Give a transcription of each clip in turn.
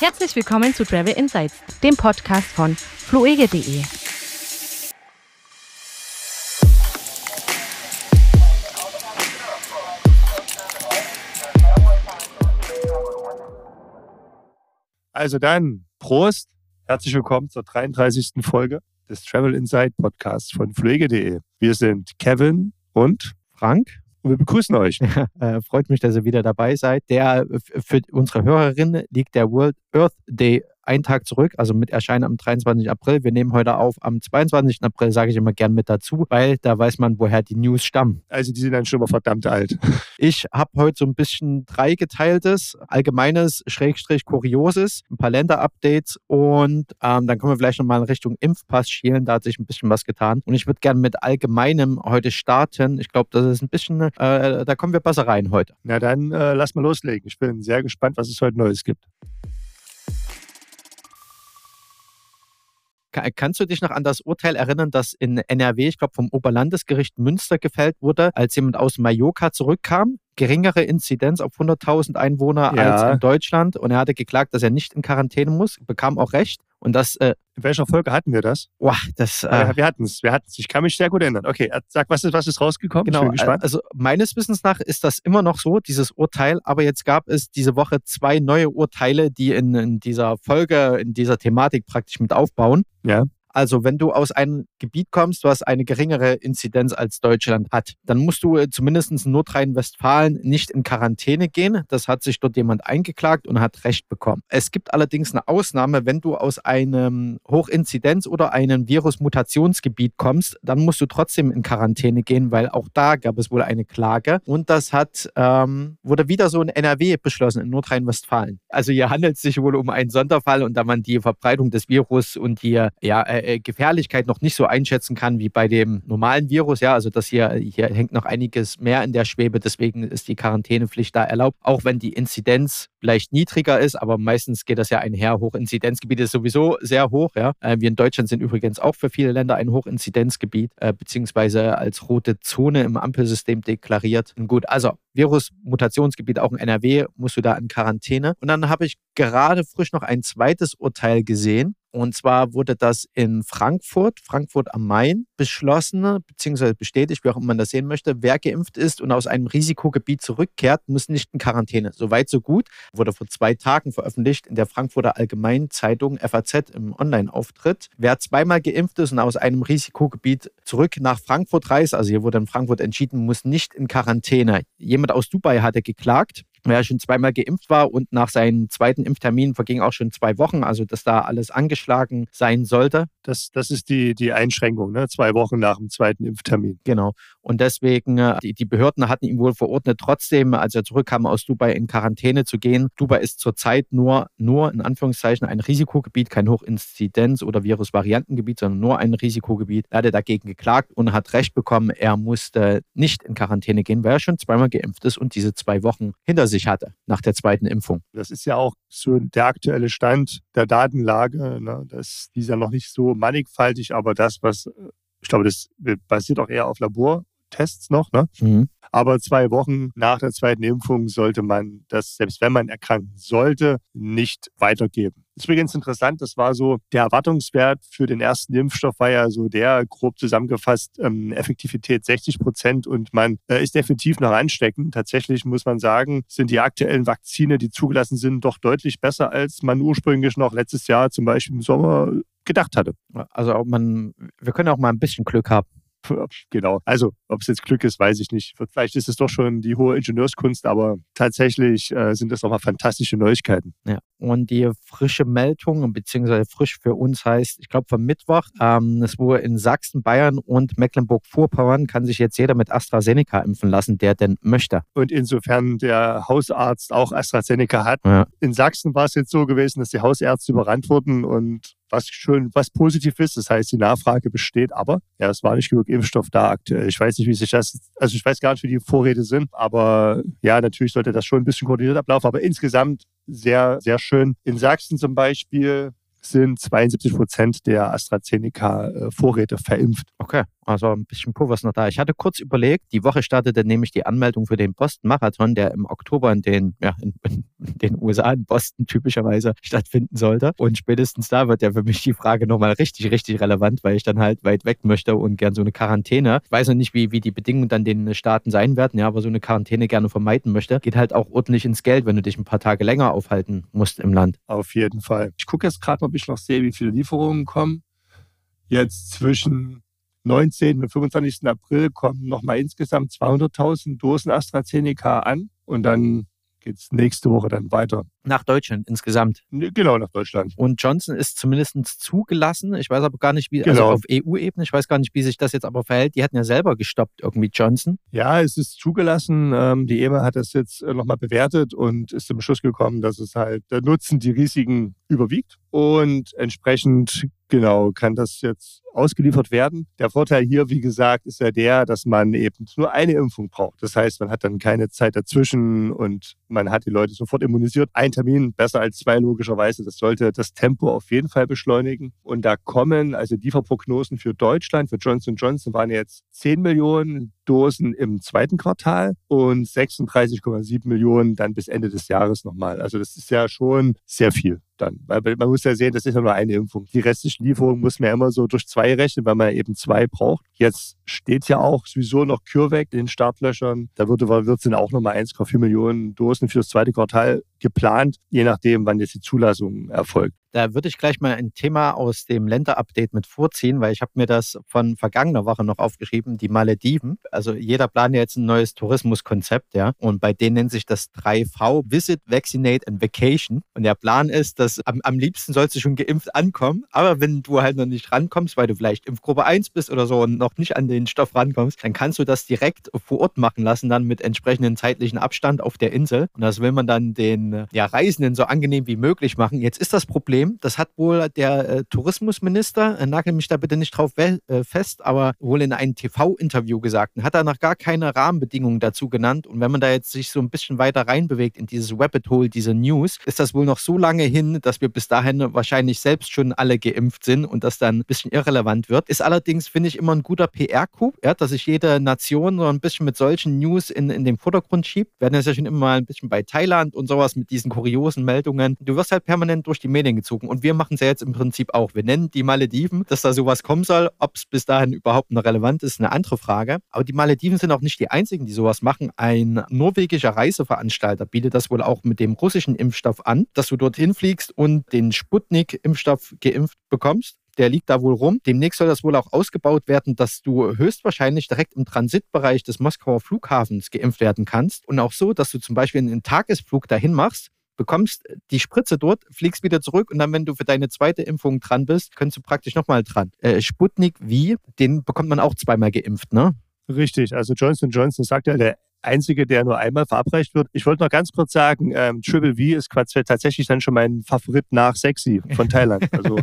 Herzlich willkommen zu Travel Insights, dem Podcast von fluege.de. Also dann, Prost, herzlich willkommen zur 33. Folge des Travel Insight Podcasts von fluege.de. Wir sind Kevin und Frank. Und wir begrüßen euch. äh, freut mich, dass ihr wieder dabei seid. Der für unsere Hörerinnen liegt der World Earth Day einen Tag zurück, also mit Erscheinen am 23. April. Wir nehmen heute auf am 22. April, sage ich immer gern mit dazu, weil da weiß man, woher die News stammen. Also die sind dann schon mal verdammt alt. Ich habe heute so ein bisschen dreigeteiltes, allgemeines, Schrägstrich, Kurioses, ein paar Länder-Updates und ähm, dann können wir vielleicht nochmal in Richtung Impfpass schielen. Da hat sich ein bisschen was getan. Und ich würde gerne mit Allgemeinem heute starten. Ich glaube, das ist ein bisschen, äh, da kommen wir besser rein heute. Na dann äh, lass mal loslegen. Ich bin sehr gespannt, was es heute Neues gibt. Kannst du dich noch an das Urteil erinnern, das in NRW, ich glaube vom Oberlandesgericht Münster gefällt wurde, als jemand aus Mallorca zurückkam? Geringere Inzidenz auf 100.000 Einwohner ja. als in Deutschland und er hatte geklagt, dass er nicht in Quarantäne muss, bekam auch Recht. Und das. Äh, in welcher Folge hatten wir das? Boah, das. Äh, wir hatten es. Wir hatten Ich kann mich sehr gut erinnern. Okay, sag, was ist, was ist rausgekommen? Genau. Ich bin gespannt. Also, meines Wissens nach ist das immer noch so, dieses Urteil. Aber jetzt gab es diese Woche zwei neue Urteile, die in, in dieser Folge, in dieser Thematik praktisch mit aufbauen. Ja. Also wenn du aus einem Gebiet kommst, was eine geringere Inzidenz als Deutschland hat, dann musst du äh, zumindest in Nordrhein-Westfalen nicht in Quarantäne gehen. Das hat sich dort jemand eingeklagt und hat Recht bekommen. Es gibt allerdings eine Ausnahme, wenn du aus einem Hochinzidenz- oder einem Virusmutationsgebiet kommst, dann musst du trotzdem in Quarantäne gehen, weil auch da gab es wohl eine Klage. Und das hat, ähm, wurde wieder so in NRW beschlossen, in Nordrhein-Westfalen. Also hier handelt es sich wohl um einen Sonderfall und da man die Verbreitung des Virus und die ja, äh, äh, Gefährlichkeit noch nicht so einschätzen kann wie bei dem normalen Virus. Ja, also das hier, hier hängt noch einiges mehr in der Schwebe. Deswegen ist die Quarantänepflicht da erlaubt, auch wenn die Inzidenz vielleicht niedriger ist, aber meistens geht das ja einher. Hochinzidenzgebiet ist sowieso sehr hoch. Ja. Äh, wir in Deutschland sind übrigens auch für viele Länder ein Hochinzidenzgebiet, äh, beziehungsweise als rote Zone im Ampelsystem deklariert. Und gut, also Virus-Mutationsgebiet auch in NRW, musst du da in Quarantäne. Und dann habe ich gerade frisch noch ein zweites Urteil gesehen. Und zwar wurde das in Frankfurt, Frankfurt am Main, beschlossen, beziehungsweise bestätigt, wie auch immer man das sehen möchte. Wer geimpft ist und aus einem Risikogebiet zurückkehrt, muss nicht in Quarantäne. Soweit, so gut. Wurde vor zwei Tagen veröffentlicht in der Frankfurter Allgemeinen Zeitung FAZ im Online-Auftritt. Wer zweimal geimpft ist und aus einem Risikogebiet zurück nach Frankfurt reist, also hier wurde in Frankfurt entschieden, muss nicht in Quarantäne. Jemand aus Dubai hatte geklagt wer schon zweimal geimpft war und nach seinem zweiten Impftermin vergingen auch schon zwei Wochen, also dass da alles angeschlagen sein sollte. Das, das ist die, die Einschränkung, ne? zwei Wochen nach dem zweiten Impftermin. Genau. Und deswegen, äh, die, die Behörden hatten ihm wohl verordnet, trotzdem, als er zurückkam aus Dubai, in Quarantäne zu gehen. Dubai ist zurzeit nur, nur in Anführungszeichen ein Risikogebiet, kein Hochinzidenz- oder Virusvariantengebiet, sondern nur ein Risikogebiet. Er hatte dagegen geklagt und hat Recht bekommen, er musste nicht in Quarantäne gehen, weil er schon zweimal geimpft ist und diese zwei Wochen hinter sich hatte nach der zweiten Impfung. Das ist ja auch so der aktuelle Stand der Datenlage. Ne? Das, die ist ja noch nicht so mannigfaltig, aber das, was ich glaube, das basiert auch eher auf Labortests noch. Ne? Mhm. Aber zwei Wochen nach der zweiten Impfung sollte man das, selbst wenn man erkranken sollte, nicht weitergeben. Das ist übrigens interessant, das war so, der Erwartungswert für den ersten Impfstoff war ja so der, grob zusammengefasst, ähm, Effektivität 60 Prozent und man äh, ist definitiv noch ansteckend. Tatsächlich muss man sagen, sind die aktuellen Vakzine, die zugelassen sind, doch deutlich besser, als man ursprünglich noch letztes Jahr zum Beispiel im Sommer gedacht hatte. Also man, wir können auch mal ein bisschen Glück haben. Genau. Also, ob es jetzt Glück ist, weiß ich nicht. Vielleicht ist es doch schon die hohe Ingenieurskunst, aber tatsächlich äh, sind das nochmal fantastische Neuigkeiten. Ja. Und die frische Meldung, beziehungsweise frisch für uns heißt, ich glaube vom Mittwoch, ähm, es wurde in Sachsen, Bayern und Mecklenburg-Vorpommern kann sich jetzt jeder mit AstraZeneca impfen lassen, der denn möchte. Und insofern der Hausarzt auch AstraZeneca hat. Ja. In Sachsen war es jetzt so gewesen, dass die Hausärzte überrannt wurden und was schön, was positiv ist. Das heißt, die Nachfrage besteht, aber ja, es war nicht genug Impfstoff da aktuell. Ich weiß nicht, wie sich das, also ich weiß gar nicht, wie die Vorräte sind, aber ja, natürlich sollte das schon ein bisschen koordiniert ablaufen, aber insgesamt sehr, sehr schön. In Sachsen zum Beispiel sind 72 Prozent der AstraZeneca-Vorräte verimpft. Okay, Also ein bisschen Puffer ist noch da. Ich hatte kurz überlegt, die Woche startete nämlich die Anmeldung für den Boston-Marathon, der im Oktober in den, ja, in, in, den USA, in Boston typischerweise stattfinden sollte. Und spätestens da wird ja für mich die Frage nochmal richtig, richtig relevant, weil ich dann halt weit weg möchte und gern so eine Quarantäne. Ich weiß noch nicht, wie, wie die Bedingungen dann den Staaten sein werden, ja, aber so eine Quarantäne gerne vermeiden möchte, geht halt auch ordentlich ins Geld, wenn du dich ein paar Tage länger aufhalten musst im Land. Auf jeden Fall. Ich gucke jetzt gerade mal, ob ich noch sehe, wie viele Lieferungen kommen. Jetzt zwischen 19. und 25. April kommen nochmal insgesamt 200.000 Dosen AstraZeneca an und dann geht es nächste Woche dann weiter. Nach Deutschland insgesamt. Genau, nach Deutschland. Und Johnson ist zumindest zugelassen. Ich weiß aber gar nicht, wie, also genau. also auf EU-Ebene, ich weiß gar nicht, wie sich das jetzt aber verhält. Die hatten ja selber gestoppt, irgendwie Johnson. Ja, es ist zugelassen. Ähm, die EMA hat das jetzt äh, nochmal bewertet und ist zum Schluss gekommen, dass es halt der Nutzen die Risiken überwiegt. Und entsprechend, genau, kann das jetzt ausgeliefert werden. Der Vorteil hier, wie gesagt, ist ja der, dass man eben nur eine Impfung braucht. Das heißt, man hat dann keine Zeit dazwischen und man hat die Leute sofort immunisiert. Ein Termin besser als zwei logischerweise. Das sollte das Tempo auf jeden Fall beschleunigen. Und da kommen also Lieferprognosen für Deutschland, für Johnson Johnson waren jetzt 10 Millionen Dosen im zweiten Quartal und 36,7 Millionen dann bis Ende des Jahres nochmal. Also das ist ja schon sehr viel dann. Weil man muss ja sehen, das ist ja nur eine Impfung. Die restliche Lieferung muss man ja immer so durch zwei rechnen, weil man eben zwei braucht. Jetzt steht ja auch sowieso noch CureVac in den Startlöchern. Da wird, wird sind auch nochmal 1,4 Millionen Dosen für das zweite Quartal geplant, je nachdem, wann jetzt die Zulassung erfolgt. Da würde ich gleich mal ein Thema aus dem Länder-Update mit vorziehen, weil ich habe mir das von vergangener Woche noch aufgeschrieben, die Malediven. Also jeder plant ja jetzt ein neues Tourismuskonzept, ja. Und bei denen nennt sich das 3V, Visit, Vaccinate and Vacation. Und der Plan ist, dass am, am liebsten sollst du schon geimpft ankommen, aber wenn du halt noch nicht rankommst, weil du vielleicht Impfgruppe 1 bist oder so und noch nicht an den Stoff rankommst, dann kannst du das direkt vor Ort machen lassen, dann mit entsprechendem zeitlichen Abstand auf der Insel. Und das will man dann den ja, Reisenden so angenehm wie möglich machen. Jetzt ist das Problem, Problem. Das hat wohl der äh, Tourismusminister, äh, nagel mich da bitte nicht drauf äh, fest, aber wohl in einem TV-Interview gesagt und hat noch gar keine Rahmenbedingungen dazu genannt. Und wenn man da jetzt sich so ein bisschen weiter reinbewegt in dieses Rabbit Hole, diese News, ist das wohl noch so lange hin, dass wir bis dahin wahrscheinlich selbst schon alle geimpft sind und das dann ein bisschen irrelevant wird. Ist allerdings, finde ich, immer ein guter PR-Coup, ja, dass sich jede Nation so ein bisschen mit solchen News in, in den Vordergrund schiebt. Wir werden das ja schon immer mal ein bisschen bei Thailand und sowas mit diesen kuriosen Meldungen. Du wirst halt permanent durch die Medien gezogen gezogen. Und wir machen es ja jetzt im Prinzip auch. Wir nennen die Malediven, dass da sowas kommen soll. Ob es bis dahin überhaupt noch relevant ist, eine andere Frage. Aber die Malediven sind auch nicht die einzigen, die sowas machen. Ein norwegischer Reiseveranstalter bietet das wohl auch mit dem russischen Impfstoff an, dass du dorthin fliegst und den Sputnik-Impfstoff geimpft bekommst der liegt da wohl rum. Demnächst soll das wohl auch ausgebaut werden, dass du höchstwahrscheinlich direkt im Transitbereich des Moskauer Flughafens geimpft werden kannst. Und auch so, dass du zum Beispiel einen Tagesflug dahin machst bekommst die Spritze dort, fliegst wieder zurück und dann, wenn du für deine zweite Impfung dran bist, kannst du praktisch nochmal dran. Äh, Sputnik wie, den bekommt man auch zweimal geimpft, ne? Richtig, also Johnson Johnson sagt ja, der einzige, der nur einmal verabreicht wird. Ich wollte noch ganz kurz sagen, ähm, Triple V ist tatsächlich dann schon mein Favorit nach Sexy von Thailand. Also,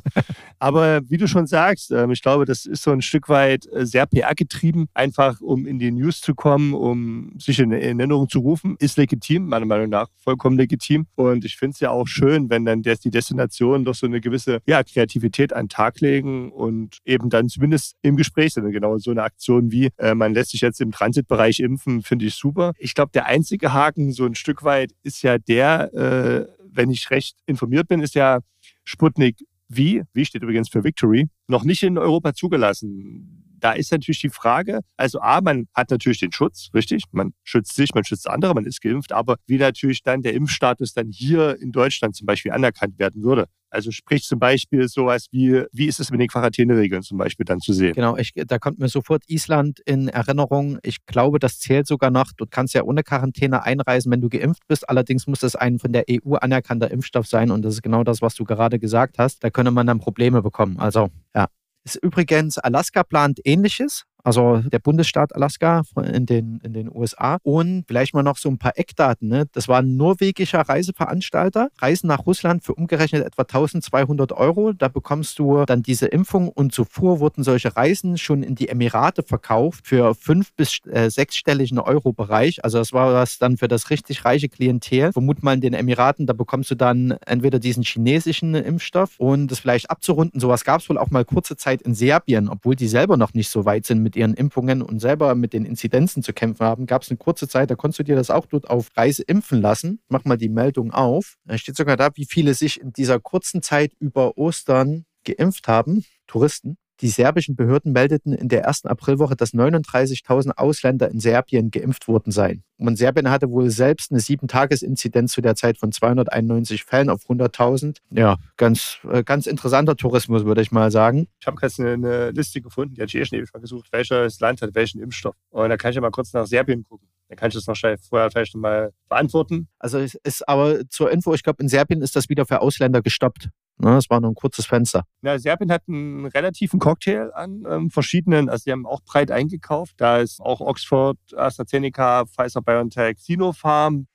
aber wie du schon sagst, ähm, ich glaube, das ist so ein Stück weit äh, sehr PR-getrieben, einfach um in die News zu kommen, um sich in Erinnerung zu rufen, ist legitim, meiner Meinung nach vollkommen legitim. Und ich finde es ja auch schön, wenn dann die Destinationen doch so eine gewisse ja, Kreativität an den Tag legen und eben dann zumindest im Gespräch sind. Genau so eine Aktion wie, äh, man lässt sich jetzt im Transitbereich impfen, finde ich super super. Ich glaube, der einzige Haken so ein Stück weit ist ja der, äh, wenn ich recht informiert bin, ist ja Sputnik V, V steht übrigens für Victory, noch nicht in Europa zugelassen da ist natürlich die Frage, also A, man hat natürlich den Schutz, richtig, man schützt sich, man schützt andere, man ist geimpft, aber wie natürlich dann der Impfstatus dann hier in Deutschland zum Beispiel anerkannt werden würde. Also sprich zum Beispiel sowas wie, wie ist es mit den Quarantäneregeln zum Beispiel dann zu sehen? Genau, ich, da kommt mir sofort Island in Erinnerung. Ich glaube, das zählt sogar noch. Du kannst ja ohne Quarantäne einreisen, wenn du geimpft bist. Allerdings muss das ein von der EU anerkannter Impfstoff sein. Und das ist genau das, was du gerade gesagt hast. Da könnte man dann Probleme bekommen. Also, ja. Ist übrigens, Alaska plant ähnliches also der Bundesstaat Alaska in den, in den USA. Und vielleicht mal noch so ein paar Eckdaten. Ne? Das war ein norwegischer Reiseveranstalter. Reisen nach Russland für umgerechnet etwa 1200 Euro. Da bekommst du dann diese Impfung. Und zuvor wurden solche Reisen schon in die Emirate verkauft für fünf- bis äh, sechsstelligen Euro-Bereich. Also das war was dann für das richtig reiche Klientel. Vermut mal in den Emiraten, da bekommst du dann entweder diesen chinesischen Impfstoff und das vielleicht abzurunden. Sowas gab es wohl auch mal kurze Zeit in Serbien, obwohl die selber noch nicht so weit sind mit ihren Impfungen und selber mit den Inzidenzen zu kämpfen haben, gab es eine kurze Zeit, da konntest du dir das auch dort auf Reise impfen lassen. Mach mal die Meldung auf. Da steht sogar da, wie viele sich in dieser kurzen Zeit über Ostern geimpft haben, Touristen. Die serbischen Behörden meldeten in der ersten Aprilwoche, dass 39.000 Ausländer in Serbien geimpft worden seien. Und Serbien hatte wohl selbst eine Sieben-Tages-Inzidenz zu der Zeit von 291 Fällen auf 100.000. Ja, ganz, äh, ganz interessanter Tourismus, würde ich mal sagen. Ich habe gerade eine, Liste gefunden, die hatte ich eh schon ewig mal gesucht, welches Land hat welchen Impfstoff. Und da kann ich ja mal kurz nach Serbien gucken. Dann kann ich das noch vorher vielleicht mal beantworten. Also es ist aber zur Info, ich glaube, in Serbien ist das wieder für Ausländer gestoppt. Ne, das war nur ein kurzes Fenster. Ja, Serbien hat einen relativen Cocktail an ähm, verschiedenen, also die haben auch breit eingekauft. Da ist auch Oxford, AstraZeneca, Pfizer BioNTech, Sinopharm,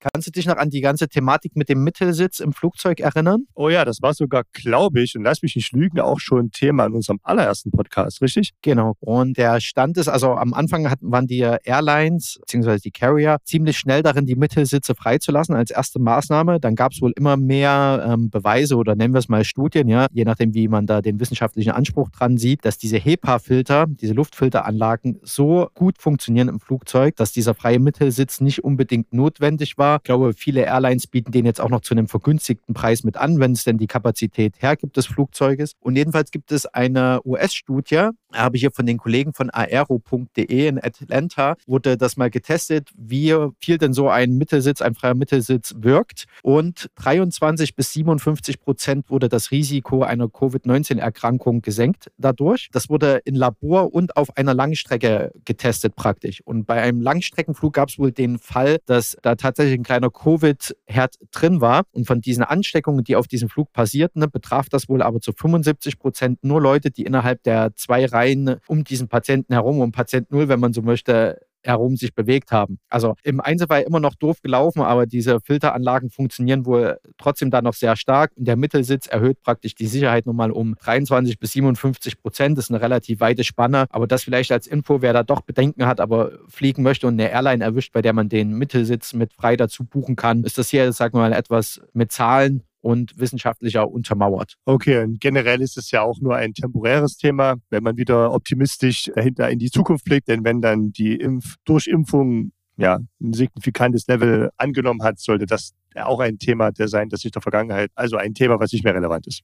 Kannst du dich noch an die ganze Thematik mit dem Mittelsitz im Flugzeug erinnern? Oh ja, das war sogar, glaube ich, und lass mich nicht lügen, auch schon Thema in unserem allerersten Podcast, richtig? Genau. Und der Stand ist, also am Anfang hatten, waren die Airlines bzw. die Carrier ziemlich schnell darin, die Mittelsitze freizulassen als erste Maßnahme. Dann gab es wohl immer mehr ähm, Beweise oder nennen wir es mal Studien, ja, je nachdem, wie man da den wissenschaftlichen Anspruch dran sieht, dass diese HEPA-Filter, diese Luftfilteranlagen so gut funktionieren im Flugzeug, dass dieser freie Mittelsitz nicht unbedingt notwendig war ich glaube, viele Airlines bieten den jetzt auch noch zu einem vergünstigten Preis mit an, wenn es denn die Kapazität hergibt des Flugzeuges. Und jedenfalls gibt es eine US-Studie, habe hier von den Kollegen von aero.de in Atlanta, wurde das mal getestet, wie viel denn so ein Mittelsitz, ein freier Mittelsitz wirkt. Und 23 bis 57 Prozent wurde das Risiko einer Covid-19-Erkrankung gesenkt dadurch. Das wurde in Labor und auf einer Langstrecke getestet praktisch. Und bei einem Langstreckenflug gab es wohl den Fall, dass da tatsächlich ein kleiner Covid-Herd drin war. Und von diesen Ansteckungen, die auf diesem Flug passierten, betraf das wohl aber zu 75 Prozent nur Leute, die innerhalb der zwei Reihen um diesen Patienten herum, um Patient Null, wenn man so möchte, herum sich bewegt haben. Also im Einzelfall immer noch doof gelaufen, aber diese Filteranlagen funktionieren wohl trotzdem da noch sehr stark. Und der Mittelsitz erhöht praktisch die Sicherheit nochmal um 23 bis 57 Prozent. Das ist eine relativ weite Spanne. Aber das vielleicht als Info, wer da doch Bedenken hat, aber fliegen möchte und eine Airline erwischt, bei der man den Mittelsitz mit frei dazu buchen kann, ist das hier, sagen wir mal, etwas mit Zahlen und wissenschaftlicher untermauert. Okay, und generell ist es ja auch nur ein temporäres Thema, wenn man wieder optimistisch dahinter in die Zukunft blickt, denn wenn dann die Impf Durchimpfung ja, ein signifikantes Level angenommen hat, sollte das auch ein Thema der sein, das sich der Vergangenheit, also ein Thema, was nicht mehr relevant ist.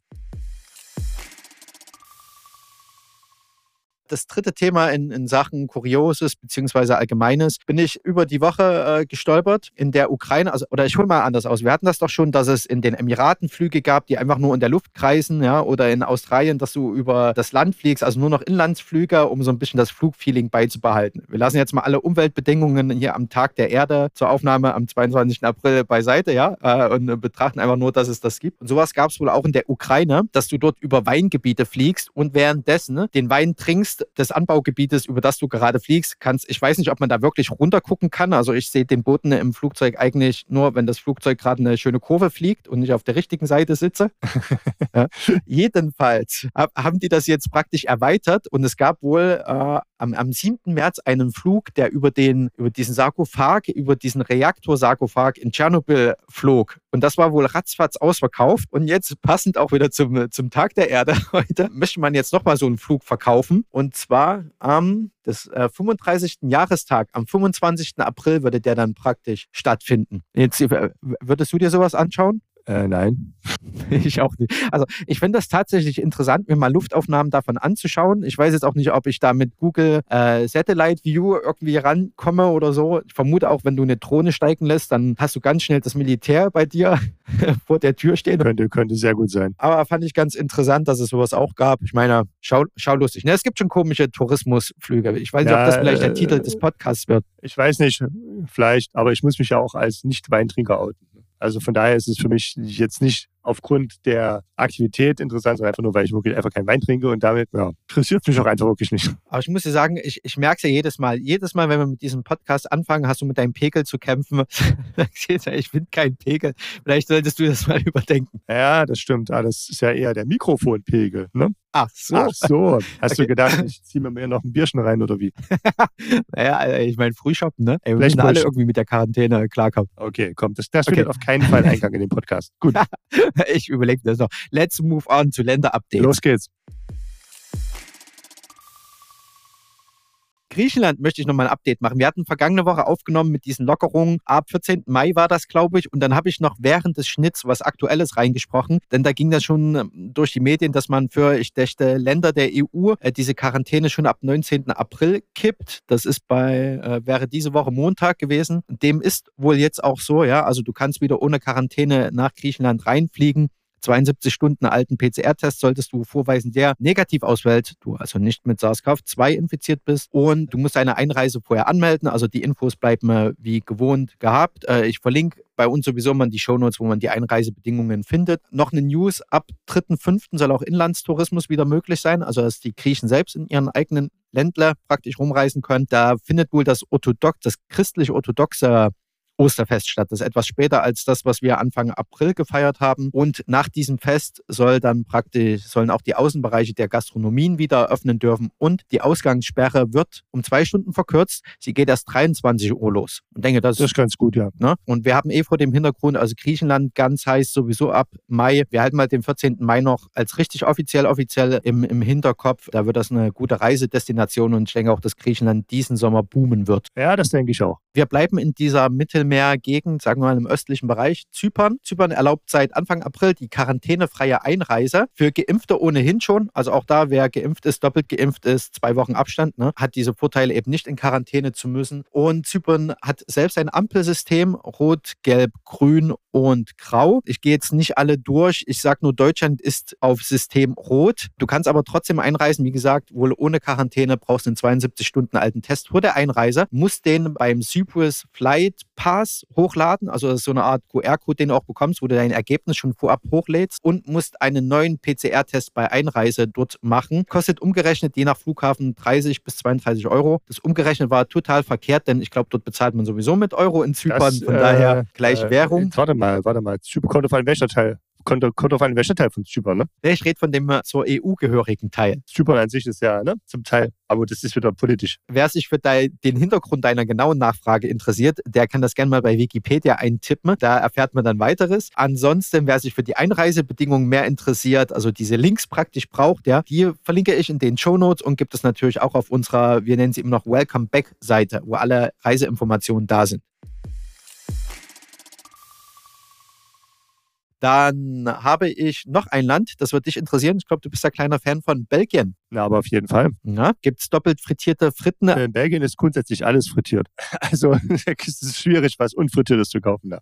Das dritte Thema in, in Sachen Kurioses bzw. Allgemeines bin ich über die Woche äh, gestolpert in der Ukraine. Also, oder ich hole mal anders aus. Wir hatten das doch schon, dass es in den Emiraten Flüge gab, die einfach nur in der Luft kreisen, ja, oder in Australien, dass du über das Land fliegst, also nur noch Inlandsflüge, um so ein bisschen das Flugfeeling beizubehalten. Wir lassen jetzt mal alle Umweltbedingungen hier am Tag der Erde zur Aufnahme am 22. April beiseite, ja, äh, und betrachten einfach nur, dass es das gibt. Und sowas gab es wohl auch in der Ukraine, dass du dort über Weingebiete fliegst und währenddessen den Wein trinkst Rest des Anbaugebietes, über das du gerade fliegst, kannst, ich weiß nicht, ob man da wirklich runtergucken kann. Also ich sehe den Boden im Flugzeug eigentlich nur, wenn das Flugzeug gerade eine schöne Kurve fliegt und nicht auf der richtigen Seite sitze. ja. Jedenfalls haben die das jetzt praktisch erweitert und es gab wohl äh, am, am 7. März einen Flug, der über, den, über diesen Sarkophag, über diesen Reaktorsarkophag in Tschernobyl flog. Und das war wohl ratzfatz ausverkauft. Und jetzt passend auch wieder zum, zum Tag der Erde heute, möchte man jetzt nochmal so einen Flug verkaufen. Und zwar am des äh, 35. Jahrestag, am 25. April würde der dann praktisch stattfinden. Jetzt, äh, würdest du dir sowas anschauen? Äh, nein. ich auch nicht. Also ich finde das tatsächlich interessant, mir mal Luftaufnahmen davon anzuschauen. Ich weiß jetzt auch nicht, ob ich da mit Google äh, Satellite View irgendwie rankomme oder so. Ich vermute auch, wenn du eine Drohne steigen lässt, dann hast du ganz schnell das Militär bei dir vor der Tür stehen. Könnte, könnte sehr gut sein. Aber fand ich ganz interessant, dass es sowas auch gab. Ich meine, schau, schau lustig. Ne, es gibt schon komische Tourismusflüge. Ich weiß nicht, ja, ob das vielleicht der äh, Titel des Podcasts wird. Ich weiß nicht, vielleicht, aber ich muss mich ja auch als Nicht-Weintrinker outen. Also von daher ist es für mich jetzt nicht aufgrund der Aktivität interessant, sondern einfach nur, weil ich wirklich einfach keinen Wein trinke und damit ja, interessiert mich auch einfach wirklich nicht. Aber ich muss dir sagen, ich, ich merke es ja jedes Mal. Jedes Mal, wenn wir mit diesem Podcast anfangen, hast du mit deinem Pegel zu kämpfen. ich finde keinen Pegel. Vielleicht solltest du das mal überdenken. Ja, das stimmt. Aber ah, das ist ja eher der Mikrofonpegel. Ne? Ach so. Ach so. Hast okay. du gedacht, ich ziehe mir noch ein Bierchen rein oder wie? naja, ich meine, Frühshoppen, ne? Ey, wir müssen alle irgendwie mit der Quarantäne klarkommen. Okay, komm, das, das okay. findet auf keinen Fall Eingang in den Podcast. Gut. ich überlege das noch. Let's move on zu Länder-Updates. Los geht's. Griechenland möchte ich nochmal ein Update machen. Wir hatten vergangene Woche aufgenommen mit diesen Lockerungen. Ab 14. Mai war das, glaube ich. Und dann habe ich noch während des Schnitts was Aktuelles reingesprochen. Denn da ging das schon ähm, durch die Medien, dass man für, ich dächte, Länder der EU äh, diese Quarantäne schon ab 19. April kippt. Das ist bei, äh, wäre diese Woche Montag gewesen. Dem ist wohl jetzt auch so, ja. Also du kannst wieder ohne Quarantäne nach Griechenland reinfliegen. 72 Stunden alten PCR-Test solltest du vorweisen, der negativ ausfällt, du also nicht mit SARS-CoV-2 infiziert bist und du musst deine Einreise vorher anmelden. Also die Infos bleiben äh, wie gewohnt gehabt. Äh, ich verlinke bei uns sowieso mal die Shownotes, wo man die Einreisebedingungen findet. Noch eine News, ab 3.5. soll auch Inlandstourismus wieder möglich sein, also dass die Griechen selbst in ihren eigenen Ländler praktisch rumreisen können. Da findet wohl das orthodox, das christlich-orthodoxe Osterfest statt. Das ist etwas später als das, was wir Anfang April gefeiert haben. Und nach diesem Fest soll dann praktisch, sollen auch die Außenbereiche der Gastronomien wieder öffnen dürfen und die Ausgangssperre wird um zwei Stunden verkürzt. Sie geht erst 23 Uhr los. Und denke, das, das ist ganz gut, ja. Ne? Und wir haben eh vor dem Hintergrund, also Griechenland ganz heiß sowieso ab Mai. Wir halten mal den 14. Mai noch als richtig offiziell, offiziell im, im Hinterkopf. Da wird das eine gute Reisedestination und ich denke auch, dass Griechenland diesen Sommer boomen wird. Ja, das denke ich auch. Wir bleiben in dieser Mittel Mittelmeergegend, sagen wir mal im östlichen Bereich, Zypern. Zypern erlaubt seit Anfang April die quarantänefreie Einreise für Geimpfte ohnehin schon. Also auch da, wer geimpft ist, doppelt geimpft ist, zwei Wochen Abstand, ne, hat diese Vorteile eben nicht in Quarantäne zu müssen. Und Zypern hat selbst ein Ampelsystem, rot, gelb, grün und grau. Ich gehe jetzt nicht alle durch. Ich sage nur, Deutschland ist auf System rot. Du kannst aber trotzdem einreisen. Wie gesagt, wohl ohne Quarantäne brauchst du einen 72 Stunden alten Test vor der Einreise. Musst den beim Cyprus Flight Pass hochladen. Also das ist so eine Art QR-Code, den du auch bekommst, wo du dein Ergebnis schon vorab hochlädst und musst einen neuen PCR-Test bei Einreise dort machen. Kostet umgerechnet je nach Flughafen 30 bis 32 Euro. Das umgerechnet war total verkehrt, denn ich glaube, dort bezahlt man sowieso mit Euro in Zypern. Das, Von äh, daher gleiche äh, Währung. Warte mal mal, warte mal. Zypern von welcher Teil? Kommt, kommt auf einen welcher Teil von Zypern, ne? Ich rede von dem äh, zur EU gehörigen Teil. Zypern an sich ist ja, ne? Zum Teil. Aber das ist wieder politisch. Wer sich für den Hintergrund deiner genauen Nachfrage interessiert, der kann das gerne mal bei Wikipedia eintippen. Da erfährt man dann weiteres. Ansonsten, wer sich für die Einreisebedingungen mehr interessiert, also diese Links praktisch braucht, ja, die verlinke ich in den Show Notes und gibt es natürlich auch auf unserer, wir nennen sie immer noch Welcome Back Seite, wo alle Reiseinformationen da sind. Dann habe ich noch ein Land, das wird dich interessieren. Ich glaube, du bist ein kleiner Fan von Belgien. Na, aber auf jeden Fall. Ja, Gibt es doppelt frittierte Fritten? In Belgien ist grundsätzlich alles frittiert. Also es ist schwierig, was Unfrittiertes zu kaufen da.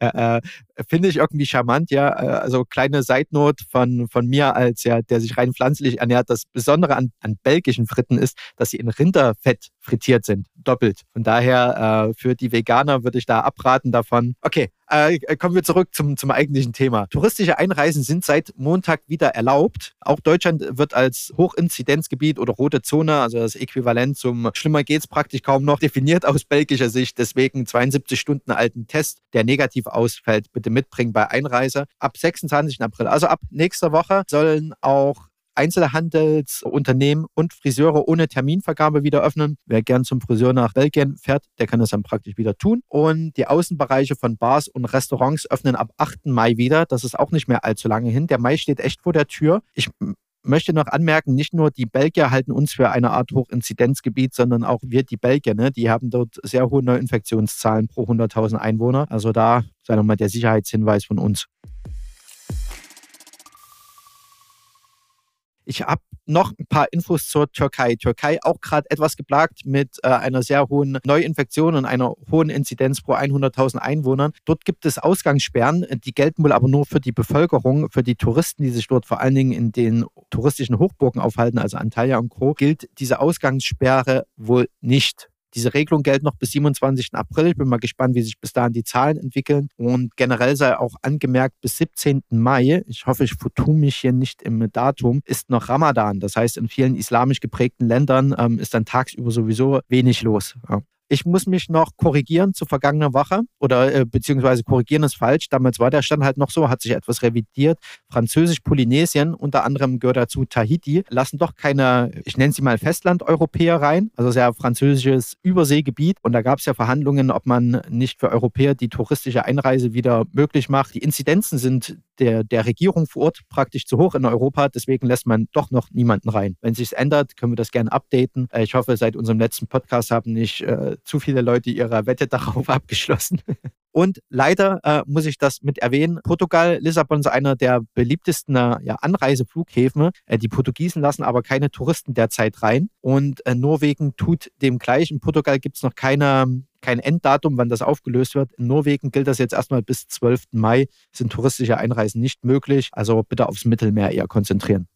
Äh, äh, Finde ich irgendwie charmant, ja. Äh, also kleine Seitnot von, von mir als ja, der sich rein pflanzlich ernährt. Das Besondere an, an belgischen Fritten ist, dass sie in Rinderfett frittiert sind. Doppelt. Von daher äh, für die Veganer würde ich da abraten davon. Okay, äh, kommen wir zurück zum, zum eigentlichen Thema. Touristische Einreisen sind seit Montag wieder erlaubt. Auch Deutschland wird als Hochinzidenzgebiet oder rote Zone, also das Äquivalent zum Schlimmer geht's praktisch kaum noch, definiert aus belgischer Sicht. Deswegen 72 Stunden alten Test, der negativ ausfällt, bitte mitbringen bei Einreise. Ab 26. April, also ab nächster Woche, sollen auch Einzelhandelsunternehmen und Friseure ohne Terminvergabe wieder öffnen. Wer gern zum Friseur nach Belgien fährt, der kann das dann praktisch wieder tun. Und die Außenbereiche von Bars und Restaurants öffnen ab 8. Mai wieder. Das ist auch nicht mehr allzu lange hin. Der Mai steht echt vor der Tür. Ich möchte noch anmerken, nicht nur die Belgier halten uns für eine Art Hochinzidenzgebiet, sondern auch wir, die Belgier, ne, die haben dort sehr hohe Neuinfektionszahlen pro 100.000 Einwohner. Also da sei nochmal der Sicherheitshinweis von uns. Ich habe noch ein paar Infos zur Türkei. Türkei auch gerade etwas geplagt mit äh, einer sehr hohen Neuinfektion und einer hohen Inzidenz pro 100.000 Einwohnern. Dort gibt es Ausgangssperren, die gelten wohl aber nur für die Bevölkerung, für die Touristen, die sich dort vor allen Dingen in den touristischen Hochburgen aufhalten, also Antalya und Co., gilt diese Ausgangssperre wohl nicht. Diese Regelung gilt noch bis 27. April. Ich bin mal gespannt, wie sich bis dahin die Zahlen entwickeln. Und generell sei auch angemerkt, bis 17. Mai, ich hoffe, ich vertue mich hier nicht im Datum, ist noch Ramadan. Das heißt, in vielen islamisch geprägten Ländern ähm, ist dann tagsüber sowieso wenig los. Ja. Ich muss mich noch korrigieren zu vergangener Woche oder äh, beziehungsweise korrigieren ist falsch. Damals war der Stand halt noch so, hat sich etwas revidiert. Französisch-Polynesien, unter anderem gehört dazu Tahiti, lassen doch keine, ich nenne sie mal Festland-Europäer rein, also sehr französisches Überseegebiet. Und da gab es ja Verhandlungen, ob man nicht für Europäer die touristische Einreise wieder möglich macht. Die Inzidenzen sind der, der Regierung vor Ort praktisch zu hoch in Europa. Deswegen lässt man doch noch niemanden rein. Wenn sich ändert, können wir das gerne updaten. Äh, ich hoffe, seit unserem letzten Podcast haben nicht äh, zu viele Leute ihre Wette darauf abgeschlossen. Und leider äh, muss ich das mit erwähnen. Portugal, Lissabon ist einer der beliebtesten äh, ja, Anreiseflughäfen. Äh, die Portugiesen lassen aber keine Touristen derzeit rein. Und äh, Norwegen tut dem gleich. In Portugal gibt es noch keine, kein Enddatum, wann das aufgelöst wird. In Norwegen gilt das jetzt erstmal bis 12. Mai. Sind touristische Einreisen nicht möglich. Also bitte aufs Mittelmeer eher konzentrieren.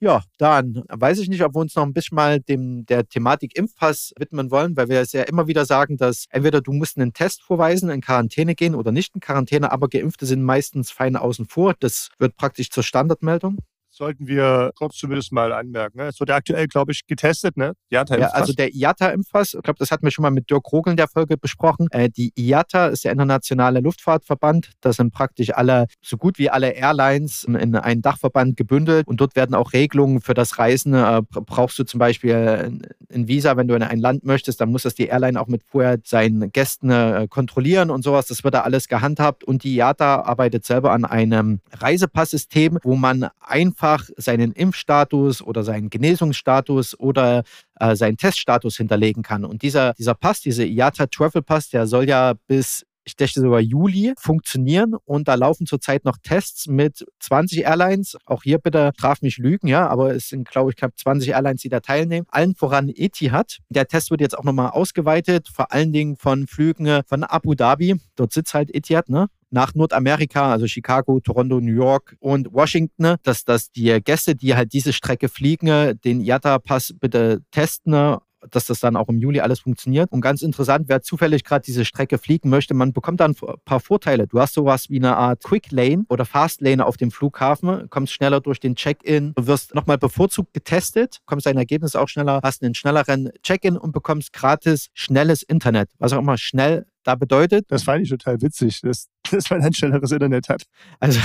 Ja, dann weiß ich nicht, ob wir uns noch ein bisschen mal dem, der Thematik Impfpass widmen wollen, weil wir es ja immer wieder sagen, dass entweder du musst einen Test vorweisen, in Quarantäne gehen oder nicht in Quarantäne, aber Geimpfte sind meistens fein außen vor. Das wird praktisch zur Standardmeldung sollten wir kurz zumindest mal anmerken. Ne? Es wird aktuell, glaube ich, getestet, ne? IATA ja, also der IATA-Impfpass, ich glaube, das hatten wir schon mal mit Dirk Rogel in der Folge besprochen. Äh, die IATA ist der internationale Luftfahrtverband. Das sind praktisch alle, so gut wie alle Airlines in einen Dachverband gebündelt und dort werden auch Regelungen für das Reisen. Äh, brauchst du zum Beispiel ein Visa, wenn du in ein Land möchtest, dann muss das die Airline auch mit vorher seinen Gästen äh, kontrollieren und sowas. Das wird da alles gehandhabt und die IATA arbeitet selber an einem Reisepasssystem, wo man einfach einfach seinen Impfstatus oder seinen Genesungsstatus oder äh, seinen Teststatus hinterlegen kann. Und dieser, dieser Pass, dieser IATA Travel Pass, der soll ja bis ich denke sogar Juli funktionieren und da laufen zurzeit noch Tests mit 20 Airlines. Auch hier bitte traf mich lügen, ja, aber es sind, glaube ich, knapp 20 Airlines, die da teilnehmen. Allen voran Etihad. Der Test wird jetzt auch nochmal ausgeweitet, vor allen Dingen von Flügen von Abu Dhabi. Dort sitzt halt Etihad, ne? nach Nordamerika, also Chicago, Toronto, New York und Washington, dass, dass die Gäste, die halt diese Strecke fliegen, den IATA-Pass bitte testen dass das dann auch im Juli alles funktioniert. Und ganz interessant, wer zufällig gerade diese Strecke fliegen möchte, man bekommt dann ein paar Vorteile. Du hast sowas wie eine Art Quick Lane oder Fast Lane auf dem Flughafen, kommst schneller durch den Check-in, wirst nochmal bevorzugt getestet, kommst dein Ergebnis auch schneller, hast einen schnelleren Check-in und bekommst gratis schnelles Internet, was auch immer schnell da bedeutet. Das fand ich total witzig, dass, dass man ein schnelleres Internet hat. Also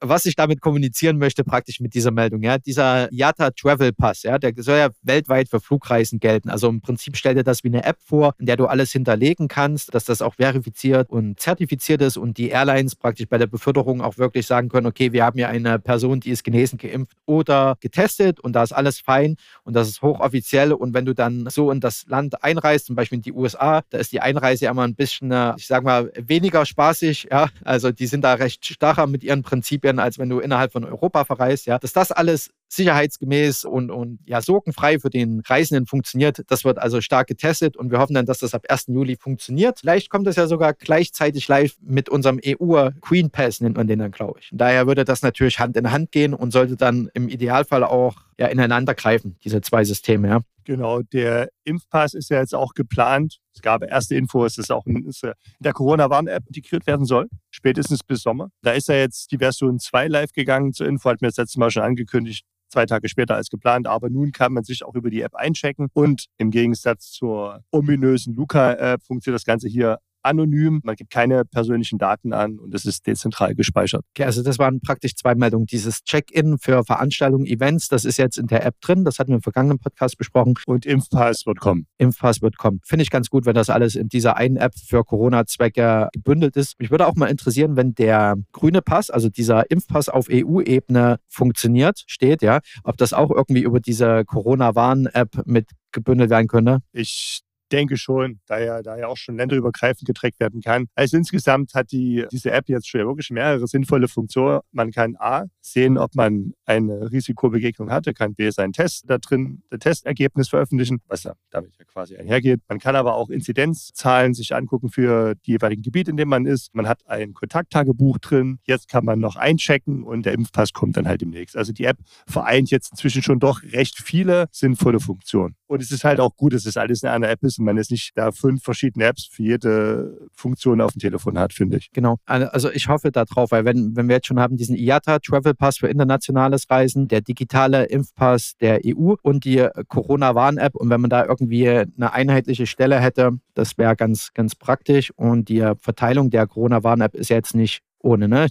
was ich damit kommunizieren möchte, praktisch mit dieser Meldung, ja, dieser Yata Travel Pass, ja, der soll ja weltweit für Flugreisen gelten. Also im Prinzip stellt er das wie eine App vor, in der du alles hinterlegen kannst, dass das auch verifiziert und zertifiziert ist und die Airlines praktisch bei der Beförderung auch wirklich sagen können, okay, wir haben ja eine Person, die ist genesen, geimpft oder getestet und da ist alles fein und das ist hochoffiziell. Und wenn du dann so in das Land einreist, zum Beispiel in die USA, da ist die Einreise ja immer ein bisschen, äh, ich sag mal, weniger spaßig, ja, also die sind da recht starrer mit ihren Prinzipien werden, als wenn du innerhalb von Europa verreist, ja, dass das alles sicherheitsgemäß und, und ja, sorgenfrei für den Reisenden funktioniert. Das wird also stark getestet und wir hoffen dann, dass das ab 1. Juli funktioniert. Vielleicht kommt das ja sogar gleichzeitig live mit unserem EU Queen Pass, nennt man den dann, glaube ich. Und daher würde das natürlich Hand in Hand gehen und sollte dann im Idealfall auch ja, ineinander greifen, diese zwei Systeme, ja. Genau, der Impfpass ist ja jetzt auch geplant. Es gab erste Infos, dass auch in der Corona-Warn-App integriert werden soll, spätestens bis Sommer. Da ist ja jetzt die Version 2 live gegangen. Zur Info hat mir das letzte Mal schon angekündigt, zwei Tage später als geplant. Aber nun kann man sich auch über die App einchecken. Und im Gegensatz zur ominösen Luca-App funktioniert das Ganze hier anonym, man gibt keine persönlichen Daten an und es ist dezentral gespeichert. Okay, also das waren praktisch zwei Meldungen. Dieses Check-in für Veranstaltungen, Events, das ist jetzt in der App drin, das hatten wir im vergangenen Podcast besprochen. Und Impfpass wird kommen. Impfpass wird kommen. Finde ich ganz gut, wenn das alles in dieser einen App für Corona-Zwecke gebündelt ist. Mich würde auch mal interessieren, wenn der grüne Pass, also dieser Impfpass auf EU-Ebene funktioniert, steht, ja, ob das auch irgendwie über diese Corona-Warn-App mit gebündelt werden könnte. Ich denke schon, da ja, da ja auch schon länderübergreifend getrackt werden kann. Also insgesamt hat die, diese App jetzt schon wirklich mehrere sinnvolle Funktionen. Man kann A, sehen, ob man eine Risikobegegnung hatte, kann B, seinen Test da drin, das Testergebnis veröffentlichen, was ja damit ja quasi einhergeht. Man kann aber auch Inzidenzzahlen sich angucken für die jeweiligen Gebiete, in dem man ist. Man hat ein Kontakttagebuch drin. Jetzt kann man noch einchecken und der Impfpass kommt dann halt demnächst. Also die App vereint jetzt inzwischen schon doch recht viele sinnvolle Funktionen. Und es ist halt auch gut, dass es alles in einer App ist und man jetzt nicht da fünf verschiedene Apps für jede Funktion auf dem Telefon hat, finde ich. Genau. Also ich hoffe darauf, weil wenn, wenn wir jetzt schon haben diesen IATA Travel Pass für internationales Reisen, der digitale Impfpass der EU und die Corona-Warn-App und wenn man da irgendwie eine einheitliche Stelle hätte, das wäre ganz, ganz praktisch und die Verteilung der Corona-Warn-App ist jetzt nicht ohne, ne?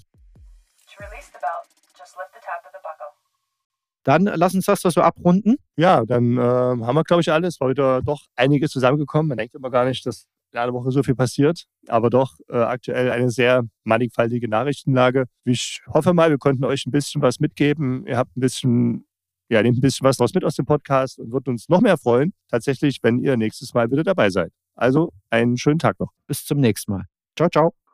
Dann lass uns das doch so abrunden. Ja, dann äh, haben wir, glaube ich, alles. War wieder doch einiges zusammengekommen. Man denkt immer gar nicht, dass in einer Woche so viel passiert, aber doch äh, aktuell eine sehr mannigfaltige Nachrichtenlage. Ich hoffe mal, wir konnten euch ein bisschen was mitgeben. Ihr habt ein bisschen, ja, nehmt ein bisschen was draus mit aus dem Podcast und würden uns noch mehr freuen, tatsächlich, wenn ihr nächstes Mal wieder dabei seid. Also einen schönen Tag noch. Bis zum nächsten Mal. Ciao, ciao.